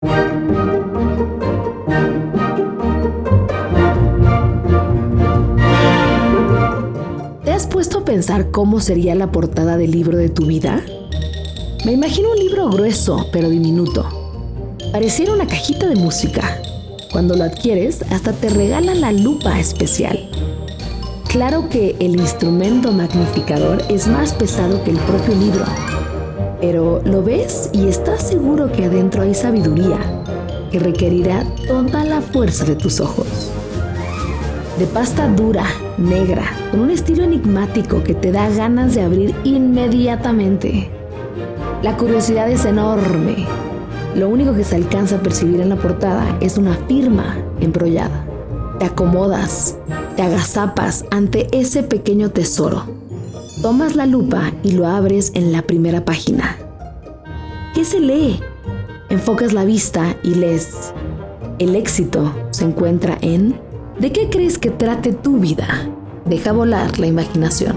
¿Te has puesto a pensar cómo sería la portada del libro de tu vida? Me imagino un libro grueso pero diminuto. Pareciera una cajita de música. Cuando lo adquieres, hasta te regalan la lupa especial. Claro que el instrumento magnificador es más pesado que el propio libro, pero lo ves y estás seguro que adentro hay sabiduría que requerirá toda la fuerza de tus ojos. De pasta dura, negra, con un estilo enigmático que te da ganas de abrir inmediatamente. La curiosidad es enorme. Lo único que se alcanza a percibir en la portada es una firma embrollada. Te acomodas, te agazapas ante ese pequeño tesoro tomas la lupa y lo abres en la primera página. ¿Qué se lee? Enfocas la vista y lees. El éxito se encuentra en ¿De qué crees que trate tu vida? Deja volar la imaginación.